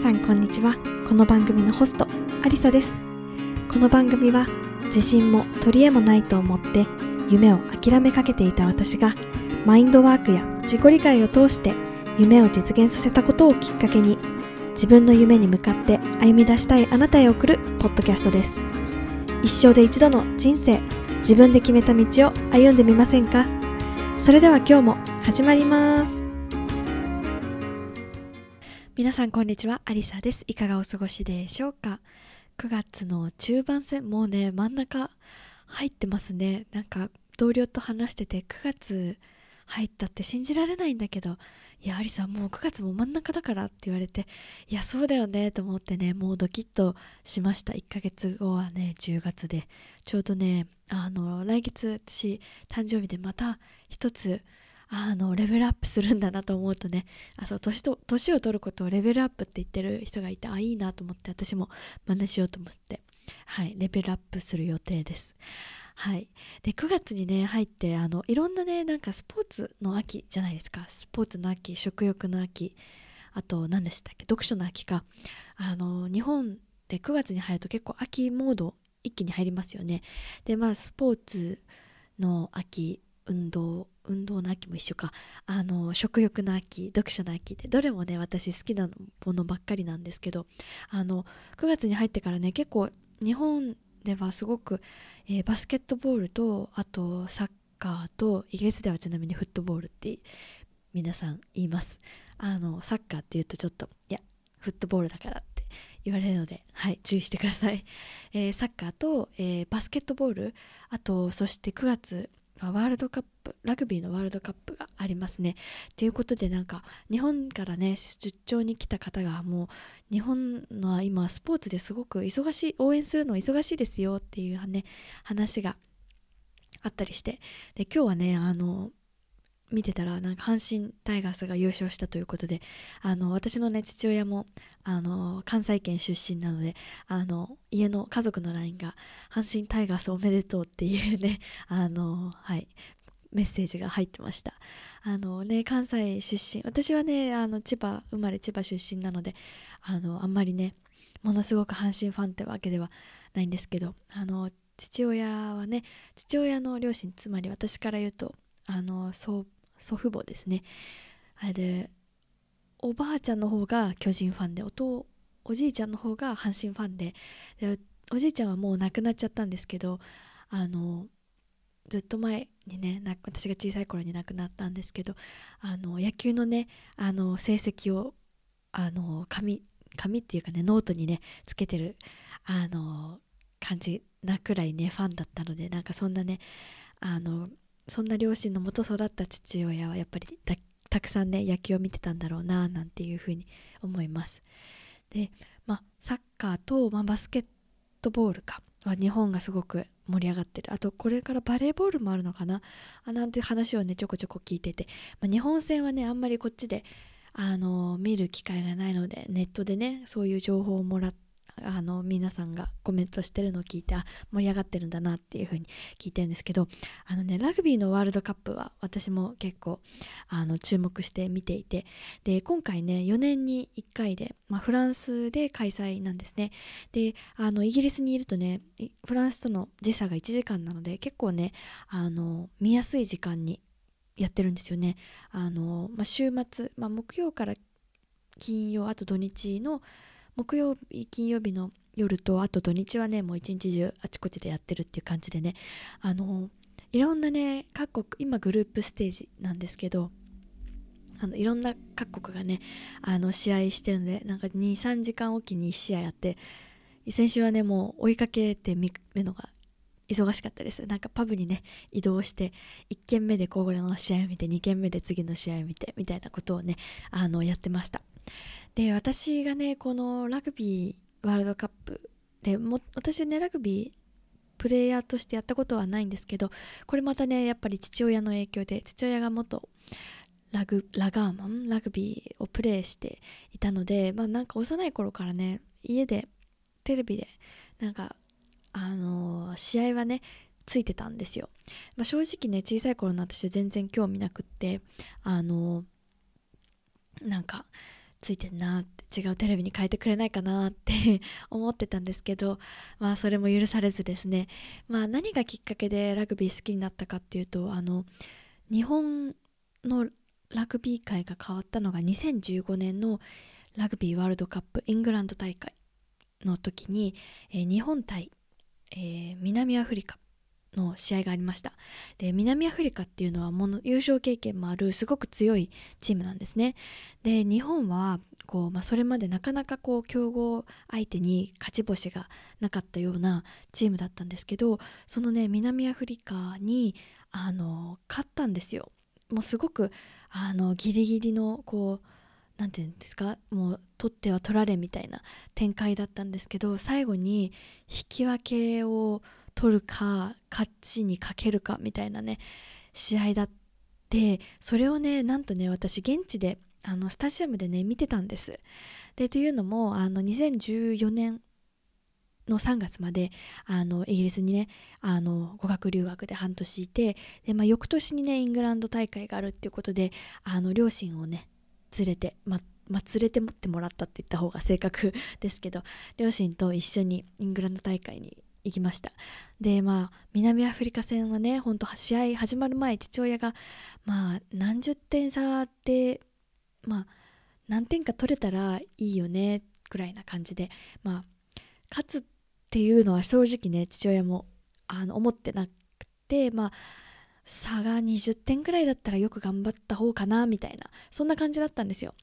さんこんにちは。この番組のホストアリサです。この番組は自信も取り柄もないと思って夢を諦めかけていた私がマインドワークや自己理解を通して夢を実現させたことをきっかけに自分の夢に向かって歩み出したいあなたへ送るポッドキャストです。一生で一度の人生自分で決めた道を歩んでみませんか？それでは今日も始まります。皆さんこんにちは。アリサです。いかがお過ごしでしょうか？9月の中盤戦もうね真ん中入ってますね。なんか同僚と話してて9月入ったって信じられないんだけどいやアリさもう9月も真ん中だからって言われていやそうだよねと思ってねもうドキッとしました。1ヶ月後はね10月で。ちょうどねあの来月私誕生日でまた一つあのレベルアップするんだなと思うとねあそう年と年を取ることをレベルアップって言ってる人がいてあいいなと思って私も真似しようと思って。はいレベルアップする予定です。はい。で9月にね入ってあのいろんなねなんかスポーツの秋じゃないですか。スポーツの秋食欲の秋あと何でしたっけ読書の秋か。あの日本で9月に入ると結構秋モード一気に入りますよね。でまあスポーツの秋運動運動の秋も一緒かあの食欲の秋読書の秋でどれもね私好きなものばっかりなんですけどあの9月に入ってからね結構日本ではすごく、えー、バスケットボールとあとサッカーとイギリスではちなみにフットボールって皆さん言いますあのサッカーっていうとちょっといやフットボールだからって言われるので、はい、注意してください。えー、サッカーと、えー、バスケットボール、あと、そして9月、ワールドカップラグビーのワールドカップがありますね。ということでなんか日本からね出張に来た方がもう日本のは今スポーツですごく忙しい応援するの忙しいですよっていうね話があったりしてで今日はねあの見てたらなんか阪神タイガースが優勝したということであの私のね父親もあの関西圏出身なのであの家の家族の LINE が「阪神タイガースおめでとう」っていうね あの、はい、メッセージが入ってました。あのね関西出身私はねあの千葉生まれ千葉出身なのであのあんまりねものすごく阪神ファンってわけではないんですけどあの父親はね父親の両親つまり私から言うとあの祖祖父母ですね。あれでおばあちゃんの方が巨人ファンでおとおじいちゃんの方が阪神ファンででおじいちゃんはもう亡くなっちゃったんですけどあのずっと前にね私が小さい頃に亡くなったんですけどあの野球のねあの成績をあの紙紙っていうかねノートにねつけてるあの感じなくらいねファンだったのでなんかそんなねあのそんな両親のもと育った父親はやっぱりたくさんね野球を見てたんだろうななんていうふうに思います。でまあサッカーと、まあ、バスケットボールかは日本がすごく盛り上がってる。あとこれからバレーボールもあるのかな？あなんて話をねちょこちょこ聞いてて、まあ、日本戦はねあんまりこっちであの見る機会がないのでネットでねそういう情報をもらってあの皆さんがコメントしてるのを聞いて盛り上がってるんだなっていう風に聞いてるんですけどあのねラグビーのワールドカップは私も結構あの注目して見ていてで今回ね4年に1回で、まあ、フランスで開催なんですね。であのイギリスにいるとねフランスとの時差が1時間なので結構ねあの見やすい時間にやってるんですよね。あの、まあ、週末、まあ、木曜から金曜あと土日の木曜日金曜日の夜とあと土日はねもう一日中あちこちでやってるっていう感じでね。あのいろんなね各国今グループステージなんですけどあのいろんな各国がねあの試合してるのでなんか23時間おきに1試合やって先週はねもう追いかけてみるのが忙しかったです。なんかパブにね移動して1軒目でこれの試合を見て2軒目で次の試合を見てみたいなことをねあのやってました。で私がねこのラグビーワールドカップでも私ねラグビープレイヤーとしてやったことはないんですけどこれまたねやっぱり父親の影響で父親が元ラグラガーマンラグビーをプレーしていたのでまあなんか幼い頃からね家でテレビでなんかあのー、試合はねついてたんですよ、まあ、正直ね小さい頃の私は全然興味なくってあのー、なんかついてんなって違うテレビに変えてくれないかなって 思ってたんですけどまあそれも許されずですね。まあ何がきっかけでラグビー好きになったかっていうとあの日本のラグビー界が変わったのが2015年のラグビーワールドカップイングランド大会の時に、えー、日本対、えー、南アフリカの試合がありました。で南アフリカっていうのはもの優勝経験もあるすごく強いチームなんですね。で日本はこう、まあ、それまでなかなかこう強豪相手に勝ち星がなかったようなチームだったんですけどそのね南アフリカにあの勝ったんですよ。もうすごくあのギリギリのこう何て言うんですかもう取っては取られみたいな展開だったんですけど最後に引き分けを取るか勝ちにかけるかみたいなね試合だってそれをねなんとね私現地であのスタジアムでね見てたんです。でというのもあの2014年の3月まであのイギリスにねあの語学留学で半年いてで、まあ、翌年にねイングランド大会があるっていうことであの両親をね連れて、ままあ、連れて持ってもらったって言った方が正確ですけど両親と一緒にイングランド大会に行きました。でまあ南アフリカ戦はねほんと試合始まる前父親がまあ何十点差でまあ何点か取れたらいいよねぐらいな感じでまあ勝つっていうのは正直ね父親もあの思ってなくてまあ差が20点ぐらいだったらよく頑張った方かなみたいなそんな感じだったんですよ。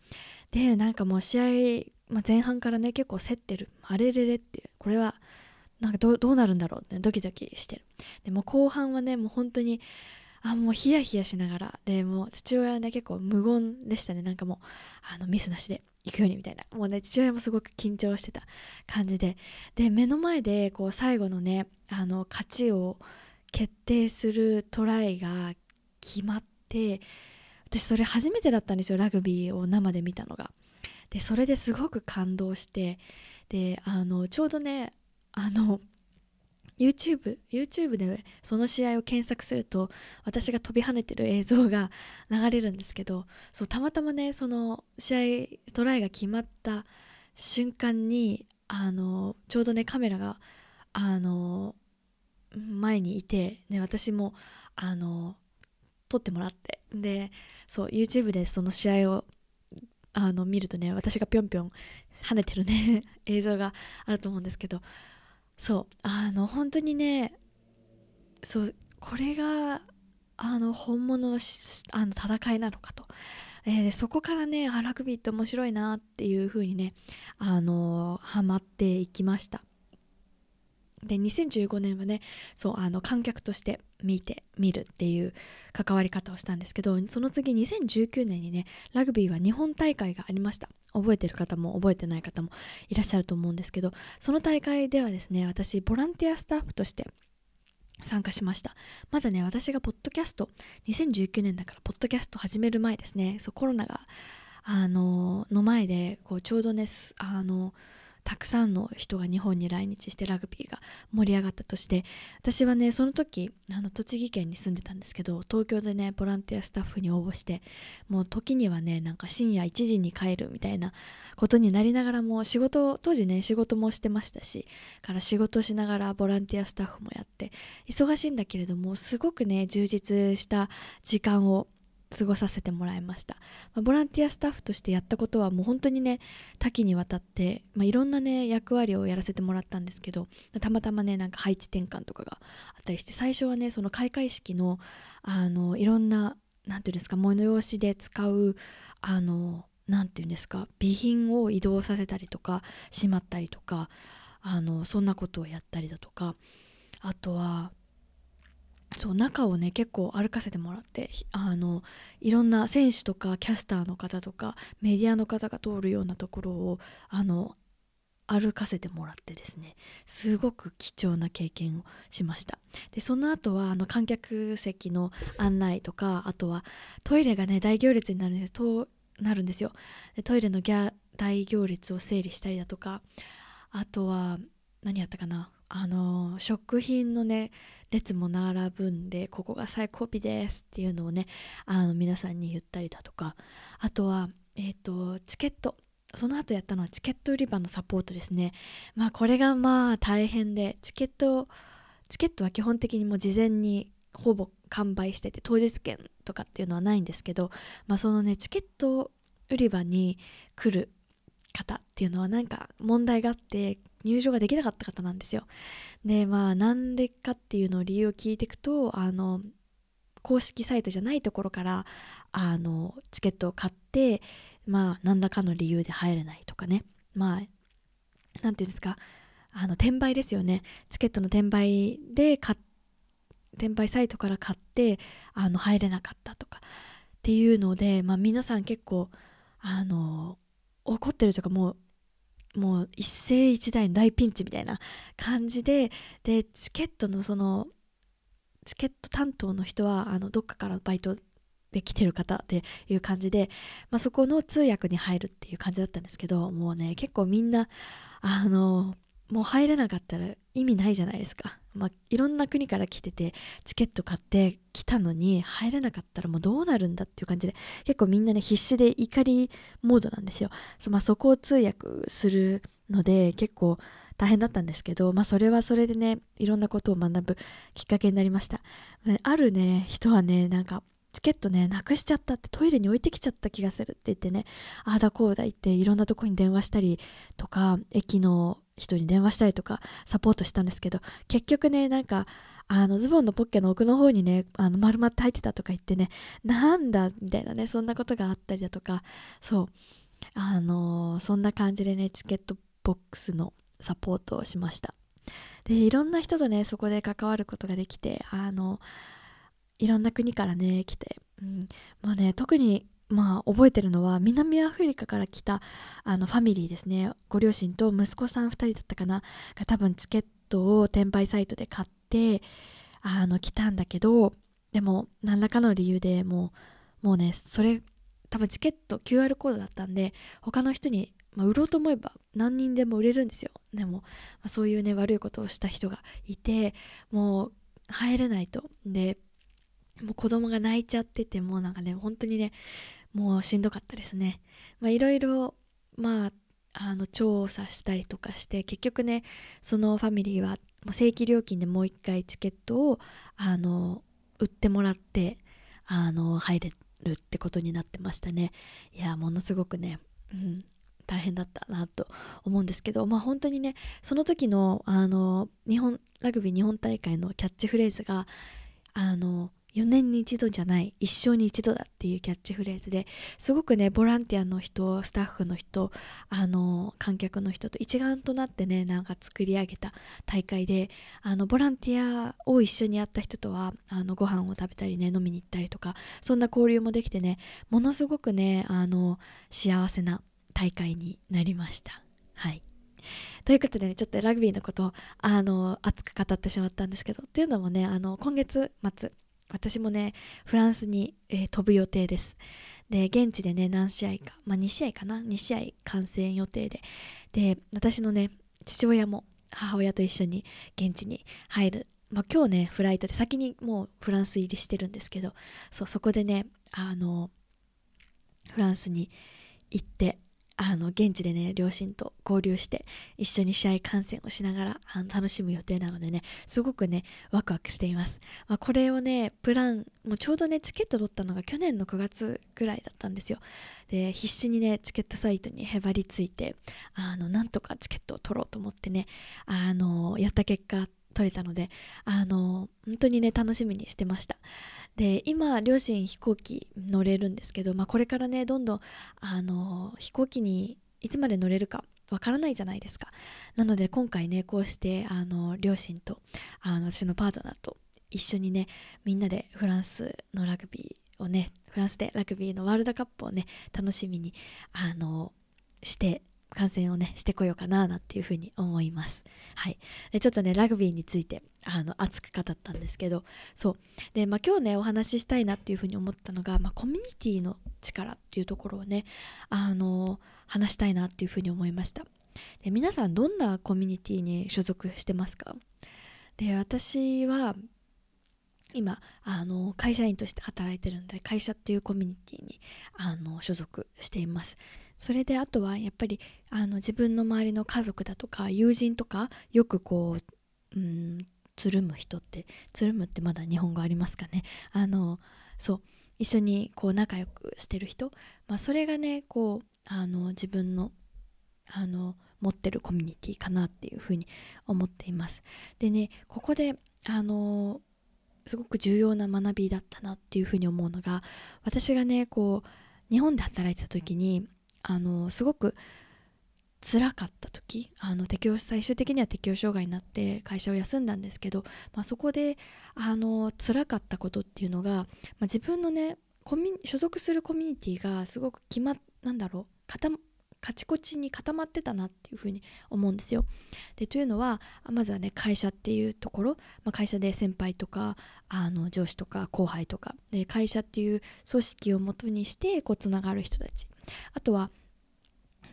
でなんかもう試合、まあ、前半からね結構競ってるあれれれっていうこれはなんかどうなるんだろうってドキドキしてる。でも後半はねもう本当にあもうヒヤヒヤしながらでもう父親はね結構無言でしたね。なんかもうあのミスなしで行くようにみたいな。もうね父親もすごく緊張してた感じで。で目の前でこう最後のねあの勝ちを決定するトライが決まって私それ初めてだったんですよラグビーを生で見たのが。でそれですごく感動してであのちょうどねあの YouTube, YouTube でその試合を検索すると私が飛び跳ねてる映像が流れるんですけどそうたまたまねその試合トライが決まった瞬間にあのちょうどねカメラがあの前にいて、ね、私もあの撮ってもらってでそう YouTube でその試合をあの見るとね私がぴょんぴょん跳ねてるね 映像があると思うんですけどそう。あの本当にねそうこれがあの本物のあの戦いなのかと、えー、そこからねラグビーって面白いなっていう風にねあのハマっていきました。で2015年はねそうあの観客として見てみるっていう関わり方をしたんですけどその次2019年にねラグビーは日本大会がありました。覚えてる方も覚えてない方もいらっしゃると思うんですけどその大会ではですね私ボランティアスタッフとして参加しました。まだね私がポッドキャスト2019年だからポッドキャスト始める前ですね。そうコロナがあのの前でこうちょうどねあのたくさんの人が日本に来日してラグビーが盛り上がった年で私はねその時あの栃木県に住んでたんですけど東京でねボランティアスタッフに応募してもう時にはねなんか深夜1時に帰るみたいなことになりながらも仕事当時ね仕事もしてましたしから仕事しながらボランティアスタッフもやって忙しいんだけれどもすごくね充実した時間を過ごさせてもらいました、まあ、ボランティアスタッフとしてやったことはもう本当にね多岐にわたって、まあ、いろんなね役割をやらせてもらったんですけどたまたまねなんか配置転換とかがあったりして最初はねその開会式のあのいろんな何て言うんですか催しで使うあの何て言うんですか備品を移動させたりとかしまったりとかあのそんなことをやったりだとかあとはそう中をね結構歩かせてもらってあのいろんな選手とかキャスターの方とかメディアの方が通るようなところをあの歩かせてもらってですね。すごく貴重な経験をしました。でその後はあの観客席の案内とかあとはトイレがね大行列になるんですとなるんですよ。でトイレのギャ大行列を整理したりだとかあとは何やったかな。あの食品のね列も並ぶんでここが最高尾ですっていうのをねあの皆さんに言ったりだとか。あとは、えーと、チケット。その後やったのはチケット売り場のサポートですね。まあこれがまあ大変でチケットチケットは基本的にもう事前にほぼ完売してて当日券とかっていうのはないんですけど、まあ、そのねチケット売り場に来る方っていうのは何か問題があって入場ができなかった方なんですよ。でまあなんでかっていうのを理由を聞いていくとあの公式サイトじゃないところからあのチケットを買ってまあ何らかの理由で入れないとかね。まあ何て言うんですか。あの転売ですよね。チケットの転売で買転売サイトから買ってあの入れなかったとかっていうので、まあ、皆さん結構あの怒ってるとかもうもう一世一代の大ピンチみたいな感じででチケットのそのチケット担当の人はあのどっかからバイトで来てる方っていう感じで、まあ、そこの通訳に入るっていう感じだったんですけどもうね結構みんなあのもう入れなかったら意味ないじゃないですか。まあ、いろんな国から来ててチケット買って来たのに入れなかったらもうどうなるんだっていう感じで結構みんなね必死で怒りモードなんですよ。そ,、まあ、そこを通訳するので結構大変だったんですけど、まあ、それはそれでねいろんなことを学ぶきっかけになりました。あるね人はねなんかチケットねなくしちゃったってトイレに置いてきちゃった気がするって言ってねああだこうだ言っていろんなとこに電話したりとか駅の人に電話したりとかサポートしたんですけど結局ねなんかあのズボンのポッケの奥の方にねあの丸まって入ってたとか言ってねなんだみたいなねそんなことがあったりだとかそうあのー、そんな感じでねチケットボックスのサポートをしました。でいろんな人とねそこで関わることができてあのいろんな国からね来て、うん、まあね特にまあ覚えてるのは南アフリカから来たあのファミリーですね。ご両親と息子さん2人だったかな。が多分チケットを転売サイトで買ってあの来たんだけどでも何らかの理由でもうもうねそれ多分チケット QR コードだったんで他の人に、まあ、売ろうと思えば何人でも売れるんですよ。でも、まあ、そういうね悪いことをした人がいてもう入れないと。でもう子供が泣いちゃっててもうなんかね本当にねもうしんどかったですね。いろいろまああの調査したりとかして結局ねそのファミリーはもう正規料金でもう一回チケットをあの売ってもらってあの入れるってことになってましたね。いやものすごくね、うん、大変だったなと思うんですけどまあ本当にねその時のあの日本ラグビー日本大会のキャッチフレーズがあの4年に一度じゃない一生に一度だっていうキャッチフレーズですごくねボランティアの人スタッフの人あの観客の人と一丸となってねなんか作り上げた大会であのボランティアを一緒にやった人とはあのご飯を食べたりね飲みに行ったりとかそんな交流もできてねものすごくねあの幸せな大会になりました。はい。ということでねちょっとラグビーのことをあの熱く語ってしまったんですけどというのもねあの今月末私もねフランスに、えー、飛ぶ予定です。で現地でね何試合かまあ2試合かな？2試合観戦予定で。で私のね父親も母親と一緒に現地に入る。まあ、今日ねフライトで先にもうフランス入りしてるんですけど。そうそこでねあのフランスに行ってあの現地でね両親と合流して一緒に試合観戦をしながらあの楽しむ予定なのでねすごくねワクワクしています、まあ、これをねプランもうちょうどねチケット取ったのが去年の9月ぐらいだったんですよ。で必死にねチケットサイトにへばりついてあのなんとかチケットを取ろうと思ってねあのやった結果取れたのであの本当にね楽しみにしてました。で今両親飛行機乗れるんですけど、まあ、これからねどんどんあの飛行機にいつまで乗れるかわからないじゃないですか。なので今回ねこうしてあの両親とあの私のパートナーと一緒にねみんなでフランスのラグビーをねフランスでラグビーのワールドカップをね楽しみにあのして観戦をねしてこようかななんていうふうに思います。はい。でちょっとねラグビーについてあの熱く語ったんですけどそう。で、まあ、今日ねお話ししたいなっていうふうに思ったのが、まあ、コミュニティの力っていうところをねあの話したいなっていうふうに思いました。で皆さんどんなコミュニティに所属してますか？で私は今あの会社員として働いてるので会社っていうコミュニティにあの所属しています。それであとはやっぱりあの自分の周りの家族だとか友人とかよくこううんつるむ人ってつるむってまだ日本語ありますかね？あのそう一緒にこう仲良くしてる人、まあ、それがねこうあの自分のあの持ってるコミュニティかなっていうふうに思っています。でねここであのすごく重要な学びだったなっていうふうに思うのが私がねこう日本で働いてた時にあのすごく辛かった時あの適応最終的には適応障害になって会社を休んだんですけど、まあ、そこであの辛かったことっていうのが、まあ、自分のねコミ所属するコミュニティがすごく決まなんだろうカチコチに固まってたなっていうふうに思うんですよ。でというのはまずはね会社っていうところ、まあ、会社で先輩とかあの上司とか後輩とかで会社っていう組織をもとにしてこうつながる人たちあとは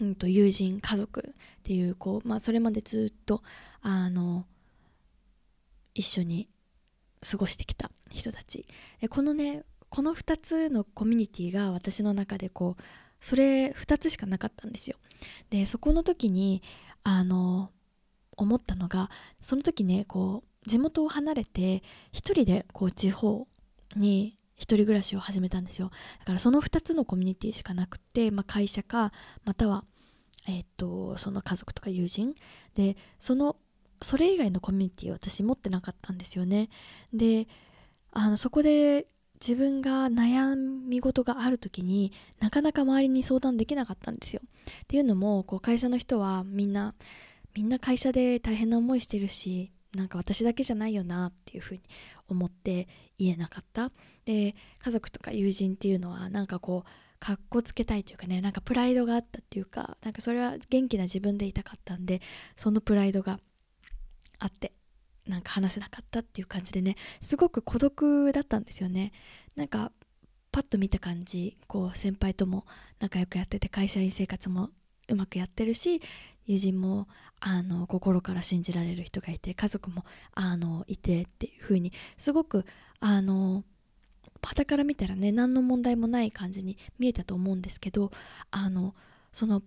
うんと友人家族っていうこう、まあ、それまでずっとあの一緒に過ごしてきた人たち。でこのねこの2つのコミュニティが私の中でこうそれ2つしかなかったんですよ。でそこの時にあの思ったのがその時ねこう地元を離れて一人でこう地方に一人暮らしを始めたんですよ。だからその2つのコミュニティしかなくて、まあ、会社かまたは、えー、っとその家族とか友人。でそのそれ以外のコミュニティを私持ってなかったんですよね。であのそこで自分が悩み事がある時になかなか周りに相談できなかったんですよ。っていうのもこう会社の人はみんなみんな会社で大変な思いしてるしなんか私だけじゃないよなっていうふうに思って言えなかった。で家族とか友人っていうのはなんかこうかっこつけたいというかねなんかプライドがあったっていうかなんかそれは元気な自分でいたかったんでそのプライドがあってなんか話せなかったっていう感じでねすごく孤独だったんですよね。なんかパッと見た感じこう先輩とも仲良くやってて会社員生活もうまくやってるし友人もあの心から信じられる人がいて家族もあのいてっていう風にすごくあの傍から見たらね何の問題もない感じに見えたと思うんですけどあのその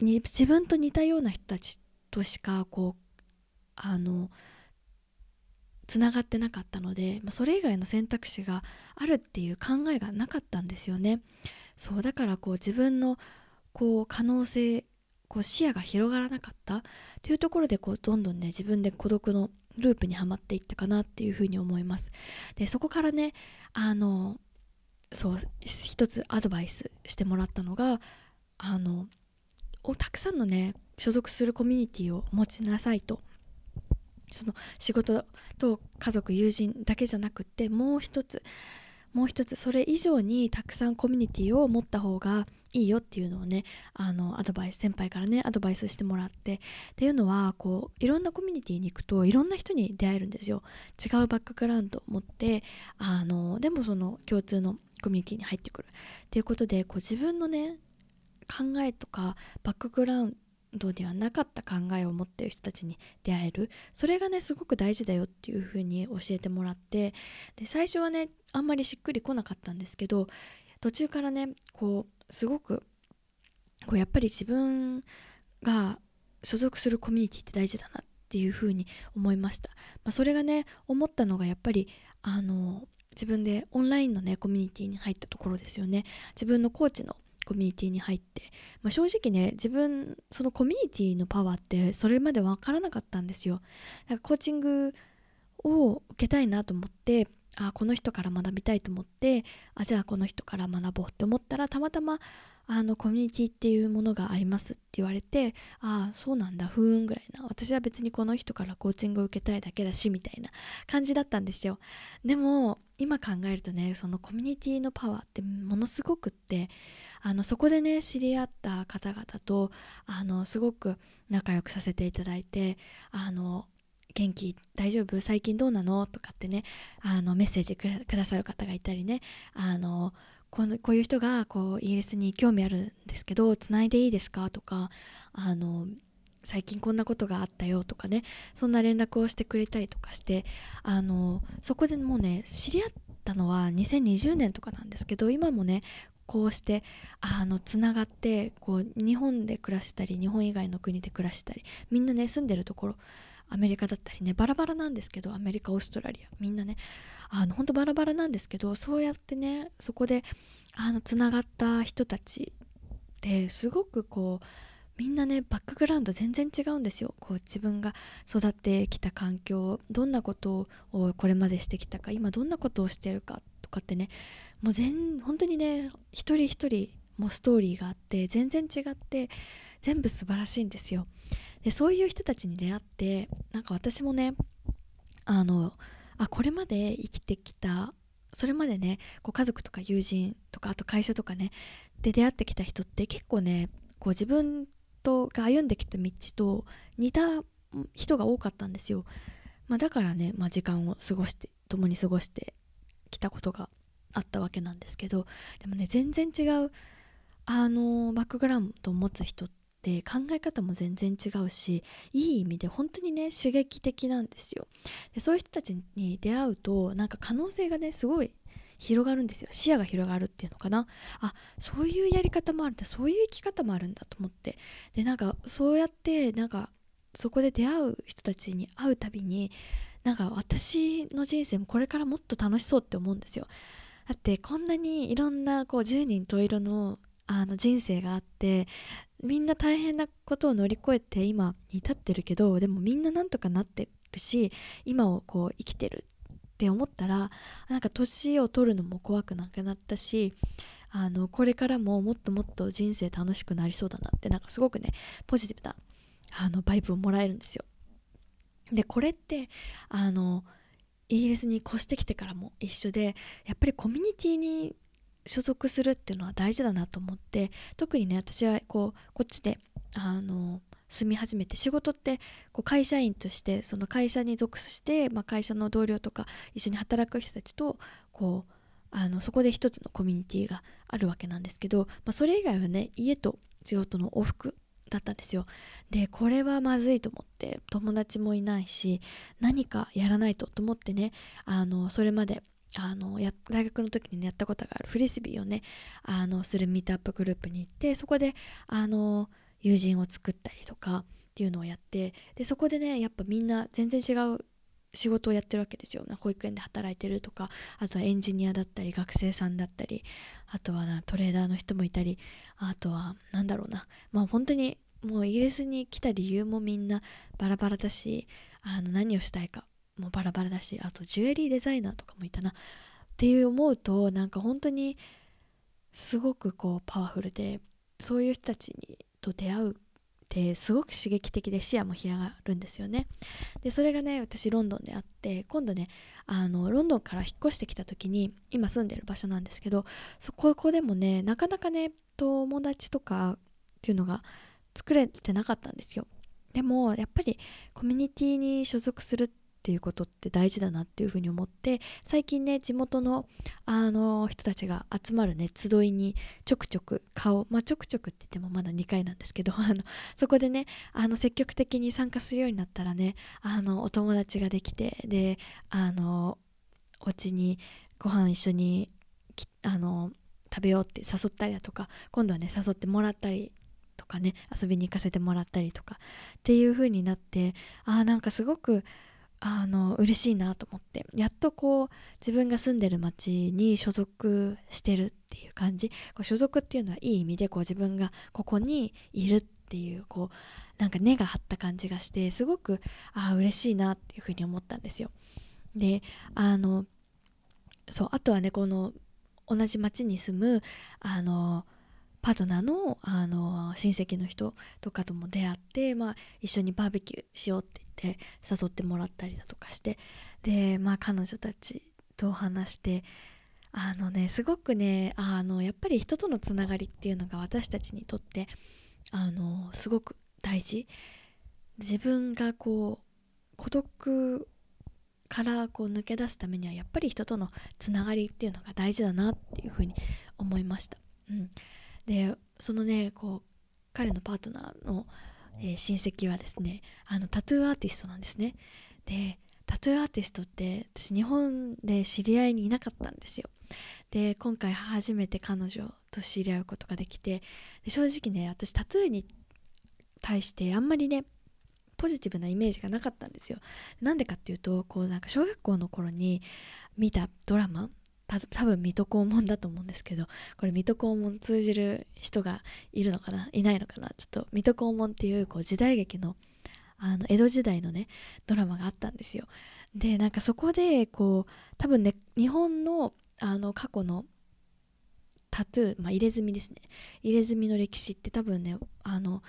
に自分と似たような人たちとしかこうあのつながってなかったのでまそれ以外の選択肢があるっていう考えがなかったんですよね。そうだからこう自分のこう可能性こう視野が広がらなかった？というところでこうどんどんね自分で孤独のループにはまっていったかなっていうふうに思います。でそこからねあのそう一つアドバイスしてもらったのがあのたくさんのね所属するコミュニティを持ちなさいと。その仕事と家族友人だけじゃなくってもう一つもう一つそれ以上にたくさんコミュニティを持った方がいいよっていうのをねあのアドバイス先輩からねアドバイスしてもらってっていうのはこういろんなコミュニティに行くといろんな人に出会えるんですよ。違うバックグラウンドを持ってあのでもその共通のコミュニティに入ってくる。っていうことでこう自分のね考えとかバックグラウンドではなかった考えを持ってる人たちに出会える。それがねすごく大事だよっていう風に教えてもらってで最初はねあんまりしっくりこなかったんですけど途中からねこうすごくこうやっぱり自分が所属するコミュニティって大事だなっていう風に思いました、まあ、それがね思ったのがやっぱりあの自分でオンラインのねコミュニティに入ったところですよね。自分のコーチのコミュニティに入って、まあ、正直ね自分そのコミュニティのパワーってそれまで分からなかったんですよ。なんかコーチングを受けたいなと思ってあこの人から学びたいと思ってあじゃあこの人から学ぼうって思ったらたまたまあのコミュニティっていうものがありますって言われてああそうなんだふーんぐらいな。私は別にこの人からコーチングを受けたいだけだしみたいな感じだったんですよ。でも今考えるとねそのコミュニティのパワーってものすごくってあのそこでね知り合った方々とあのすごく仲良くさせていただいてあの元気大丈夫？最近どうなの？とかってねあのメッセージくださる方がいたりねあのこのこういう人がこうイギリスに興味あるんですけどつないでいいですか？とかあの最近こんなことがあったよ？とかねそんな連絡をしてくれたりとかしてあのそこでもうね知り合ったのは2020年とかなんですけど今もねこうしてあのつながってこう日本で暮らしたり日本以外の国で暮らしたりみんなね住んでるところアメリカだったりねバラバラなんですけどアメリカオーストラリアみんなねあの本当バラバラなんですけどそうやってねそこであのつながった人たちってすごくこうみんなねバックグラウンド全然違うんですよ。こう自分が育ってきた環境どんなことをこれまでしてきたか今どんなことをしてるかとかってねもう全本当にね一人一人もうストーリーがあって全然違って全部素晴らしいんですよ。でそういう人たちに出会ってなんか私もねあのあこれまで生きてきたそれまでねこう家族とか友人とかあと会社とかねで出会ってきた人って結構ねこう自分とが歩んできた道と似た人が多かったんですよ、まあ、だからね、まあ、時間を過ごして共に過ごしてきたことがあったわけなんですけどでもね全然違うあのバックグラウンドを持つ人って考え方も全然違うしいい意味で本当にね刺激的なんですよ。でそういう人たちに出会うとなんか可能性がねすごい広がるんですよ。視野が広がるっていうのかな。あそういうやり方もあるんだそういう生き方もあるんだと思って。でなんかそうやってなんかそこで出会う人たちに会うたびになんか私の人生もこれからもっと楽しそうって思うんですよだってこんなにいろんなこう10人十色のあの人生があってみんな大変なことを乗り越えて今に至ってるけどでもみんななんとかなってるし今をこう生きてるって思ったらなんか年を取るのも怖くなくなったしあのこれからももっともっと人生楽しくなりそうだなってなんかすごくねポジティブなあのバイブをもらえるんですよ。でこれってあのイギリスに越してきてからも一緒でやっぱりコミュニティに所属するっていうのは大事だなと思って特にね私はこうこっちであの住み始めて仕事ってこう会社員としてその会社に属して、まあ、会社の同僚とか一緒に働く人たちとこうあのそこで一つのコミュニティがあるわけなんですけど、まあ、それ以外はね家と仕事の往復だったんですよ。でこれはまずいと思って友達もいないし何かやらないとと思ってねあのそれまであのや大学の時に、ね、やったことがあるフリスビーをねあのするミートアップグループに行ってそこであの友人を作ったりとかっていうのをやってでそこでねやっぱみんな全然違う仕事をやってるわけですよ。保育園で働いてるとかあとはエンジニアだったり学生さんだったりあとはなトレーダーの人もいたりあとは何だろうな。まあ本当にもうイギリスに来た理由もみんなバラバラだしあの何をしたいかもバラバラだしあとジュエリーデザイナーとかもいたな。っていう思うとなんか本当にすごくこうパワフルでそういう人たちにと出会うってすごく刺激的で視野も広がるんですよね。でそれがね私ロンドンであって今度ねあのロンドンから引っ越してきた時に今住んでる場所なんですけどそここでもねなかなかね友達とかっていうのが作れてなかったんですよ。でもやっぱりコミュニティに所属するっっていうことって大事だなっていうふうに思って最近ね地元のあの人たちが集まるね集いにちょくちょく顔まあちょくちょくって言ってもまだ2回なんですけどあのそこでねあの積極的に参加するようになったらねあのお友達ができてであのお家にご飯一緒にあの食べようって誘ったりだとか今度はね誘ってもらったりとかね遊びに行かせてもらったりとかっていう風になってああなんかすごくあの嬉しいなと思ってやっとこう自分が住んでる町に所属してるっていう感じこう所属っていうのはいい意味でこう自分がここにいるっていうこうなんか根が張った感じがしてすごくああ嬉しいなっていうふうに思ったんですよ。であのそうあとはねこの同じ町に住むあのパートナーのあの親戚の人とかとも出会って、まあ、一緒にバーベキューしようってって誘ってもらったりだとかしてで、まあ、彼女たちと話してあのねすごくねあのやっぱり人とのつながりっていうのが私たちにとってあのすごく大事自分がこう孤独からこう抜け出すためにはやっぱり人とのつながりっていうのが大事だなっていうふうに思いました。うん、でそのねこう彼のパートナーの、えー、親戚はですねあのタトゥーアーティストなんですね。でタトゥーアーティストって私日本で知り合いにいなかったんですよ。で今回初めて彼女と知り合うことができてで正直ね私タトゥーに対してあんまりねポジティブなイメージがなかったんですよ。なんでかっていうとこうなんか小学校の頃に見たドラマ多分水戸黄門だと思うんですけどこれ水戸黄門通じる人がいるのかな？いないのかな？ちょっと水戸黄門っていうこう時代劇のあの江戸時代のねドラマがあったんですよ。でなんかそこでこう多分ね日本のあの過去のタトゥー、まあ、入れ墨ですね。入れ墨の歴史って多分ねあの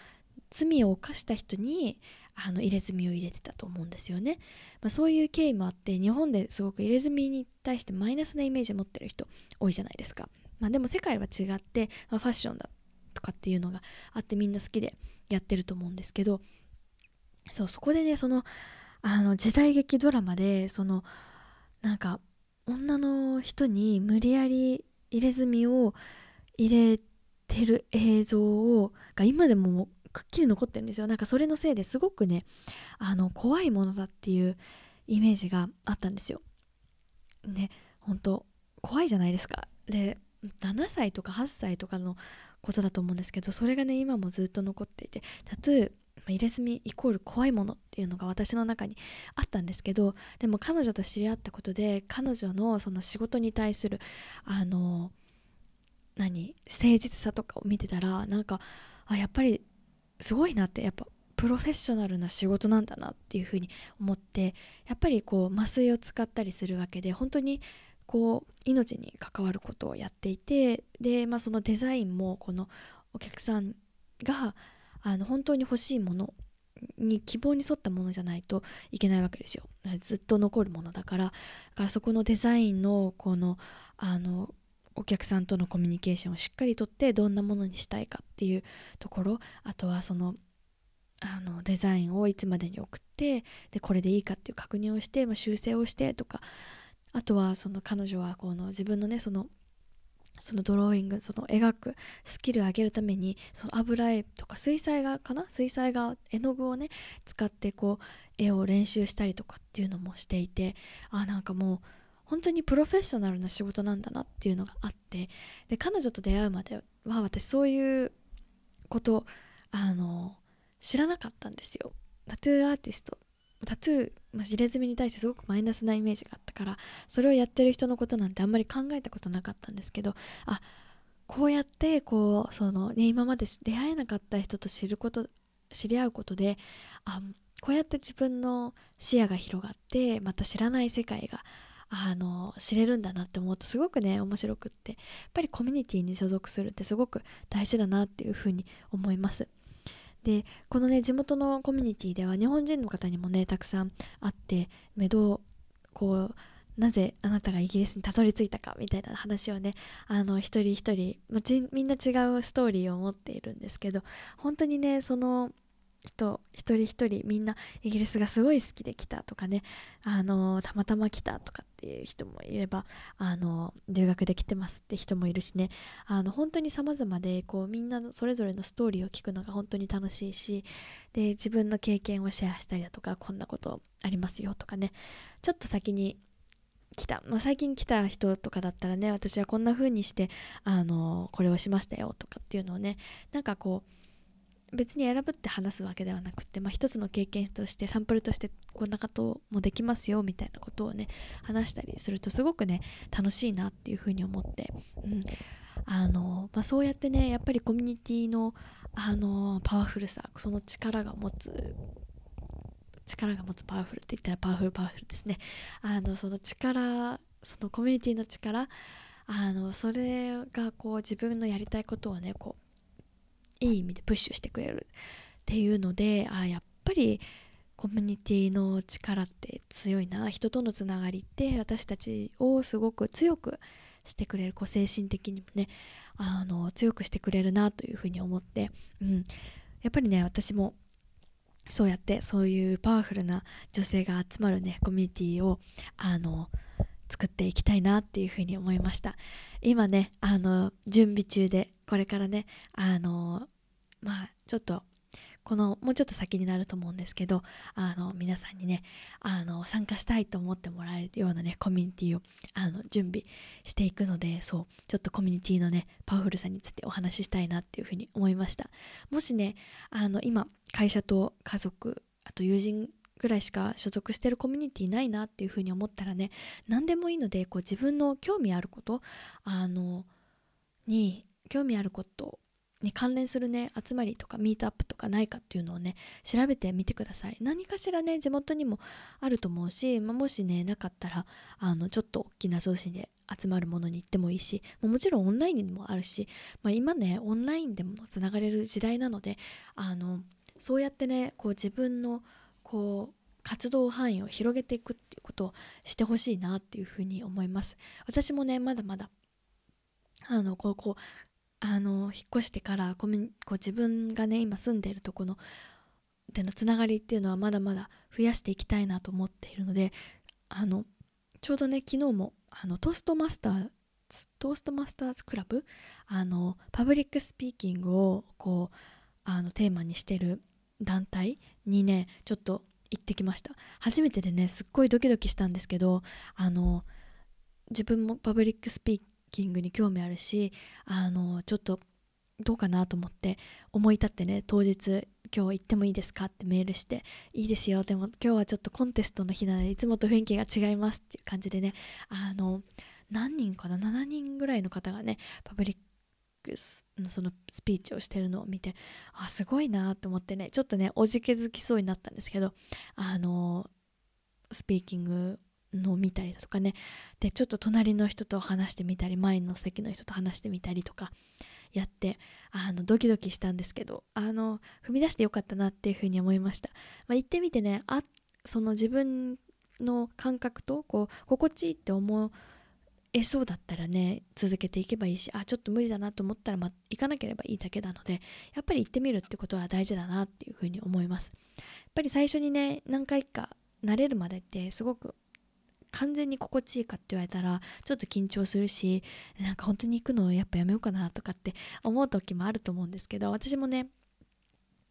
罪を犯した人にあの入れ墨を入れてたと思うんですよね、まあ、そういう経緯もあって日本ですごく入れ墨に対してマイナスなイメージを持ってる人多いじゃないですか、まあ、でも世界は違って、まあ、ファッションだとかっていうのがあってみんな好きでやってると思うんですけどそうそこでねそのあの時代劇ドラマでそのなんか女の人に無理やり入れ墨を入れてる映像をが今でもくっきり残ってるんですよ。なんかそれのせいですごくねあの怖いものだっていうイメージがあったんですよ。ね本当怖いじゃないですか。で7歳とか8歳とかのことだと思うんですけどそれがね今もずっと残っていてタトゥー入れ墨イコール怖いものっていうのが私の中にあったんですけどでも彼女と知り合ったことで彼女のその仕事に対するあの何誠実さとかを見てたらなんかあやっぱりすごいなってやっぱプロフェッショナルな仕事なんだなっていうふうに思ってやっぱりこう麻酔を使ったりするわけで本当にこう命に関わることをやっていてで、まあ、そのデザインもこのお客さんがあの本当に欲しいものに希望に沿ったものじゃないといけないわけですよ。ずっと残るものだからだからそこのデザインのこのあのお客さんとのコミュニケーションをしっかりとってどんなものにしたいかっていうところあとはそのあのデザインをいつまでに送ってでこれでいいかっていう確認をして、まあ、修正をしてとかあとはその彼女はこの自分のねそのそのドローイングその描くスキルを上げるためにその油絵とか水彩画かな？水彩画絵の具をね使ってこう絵を練習したりとかっていうのもしていてあなんかもう本当にプロフェッショナルな仕事なんだなっていうのがあってで彼女と出会うまでは私そういうことあの知らなかったんですよ。タトゥーアーティスト。タトゥー、まあ、入れ墨に対してすごくマイナスなイメージがあったからそれをやってる人のことなんてあんまり考えたことなかったんですけどあこうやってこうその、ね、今まで出会えなかった人と知ること知り合うことであこうやって自分の視野が広がってまた知らない世界があの知れるんだなって思うとすごくね面白くって。やっぱりコミュニティに所属するってすごく大事だなっていうふうに思います。でこのね地元のコミュニティでは日本人の方にもねたくさん会って目どこうなぜあなたがイギリスにたどり着いたかみたいな話をねあの一人一人、まみんな違うストーリーを持っているんですけど本当にねその人一人一人みんなイギリスがすごい好きで来たとかねあのたまたま来たとかっていう人もいればあの留学で来てますって人もいるしね。あの本当に様々でこうみんなそれぞれのストーリーを聞くのが本当に楽しいしで自分の経験をシェアしたりだとかこんなことありますよとかね。ちょっと先に来た、まあ、最近来た人とかだったらね私はこんな風にしてあのこれをしましたよとかっていうのをねなんかこう別に選ぶって話すわけではなくて、まあ、一つの経験としてサンプルとしてこんなこともできますよみたいなことをね話したりするとすごくね楽しいなっていうふうに思って、うん。あのまあ、そうやってねやっぱりコミュニティのあのパワフルさその力が持つ力が持つパワフルって言ったらパワフルパワフルですね。あのその力そのコミュニティの力あのそれがこう自分のやりたいことをねこういい意味でプッシュしてくれるっていうのであやっぱりコミュニティの力って強いな人とのつながりって私たちをすごく強くしてくれるこう精神的にもねあの強くしてくれるなというふうに思って、うん、やっぱりね私もそうやってそういうパワフルな女性が集まるねコミュニティをあの作っていきたいなっていうふうに思いました。今ねあの準備中でこれからねあのまあちょっとこのもうちょっと先になると思うんですけどあの皆さんにねあの参加したいと思ってもらえるようなねコミュニティをあの準備していくのでそうちょっとコミュニティのねパワフルさについてお話ししたいなっていうふうに思いました。もしねあの今会社と家族あと友人ぐらいしか所属してるコミュニティないなっていうふうに思ったらね何でもいいのでこう自分の興味あることあのに興味あることに関連するね集まりとかミートアップとかないかっていうのをね調べてみてください。何かしらね地元にもあると思うし、まあ、もしねなかったらあのちょっと大きな送信で集まるものに行ってもいいしもちろんオンラインにもあるし、まあ、今ねオンラインでもつながれる時代なのであのそうやってねこう自分のこう活動範囲を広げていくっていうことをしてほしいなっていうふうに思います。私もねまだまだあのこうこうあの引っ越してからこう自分がね今住んでいるとこのでのつながりっていうのはまだまだ増やしていきたいなと思っているのであのちょうどね昨日もあの Toastmaster Toastmasters クラブあの public speaking をこうあのテーマにしてる団体にねちょっと行ってきました。初めてでねすっごいドキドキしたんですけどあの自分も public speaking に興味あるしあのちょっとどうかなと思って思い立ってね当日今日行ってもいいですかってメールしていいですよでも今日はちょっとコンテストの日なのでいつもと雰囲気が違いますっていう感じでねあの何人かな7人ぐらいの方がねパブリッそのスピーチをしてるのを見てあすごいなと思ってねちょっとねおじけづきそうになったんですけどあのスピーキングのを見たりだとかねでちょっと隣の人と話してみたり前の席の人と話してみたりとかやってあのドキドキしたんですけどあの踏み出してよかったなっていうふうに思いました、まあ、行ってみてねあその自分の感覚とこう心地いいって思うえそうだったらね続けていけばいいしあちょっと無理だなと思ったら、ま行かなければいいだけなのでやっぱり行ってみるってことは大事だなっていうふうに思います。やっぱり最初にね何回か慣れるまでってすごく完全に心地いいかって言われたらちょっと緊張するしなんか本当に行くのやっぱやめようかなとかって思う時もあると思うんですけど私もね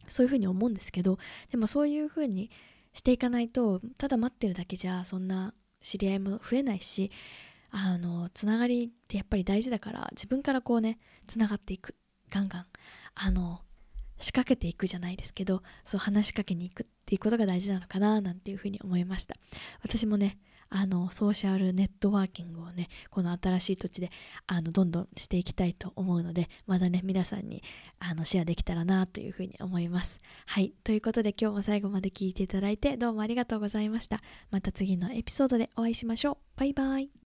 そういうふうに思うんですけどでもそういうふうにしていかないとただ待ってるだけじゃそんな知り合いも増えないしあのつながりってやっぱり大事だから自分からこうねつながっていく。ガンガン。あの仕掛けていくじゃないですけどそう話しかけに行くっていうことが大事なのかななんていうふうに思いました。私もねあのソーシャルネットワーキングをねこの新しい土地であのどんどんしていきたいと思うのでまだね皆さんにあのシェアできたらなというふうに思います。はい。ということで今日も最後まで聞いていただいてどうもありがとうございました。また次のエピソードでお会いしましょう。バイバイ。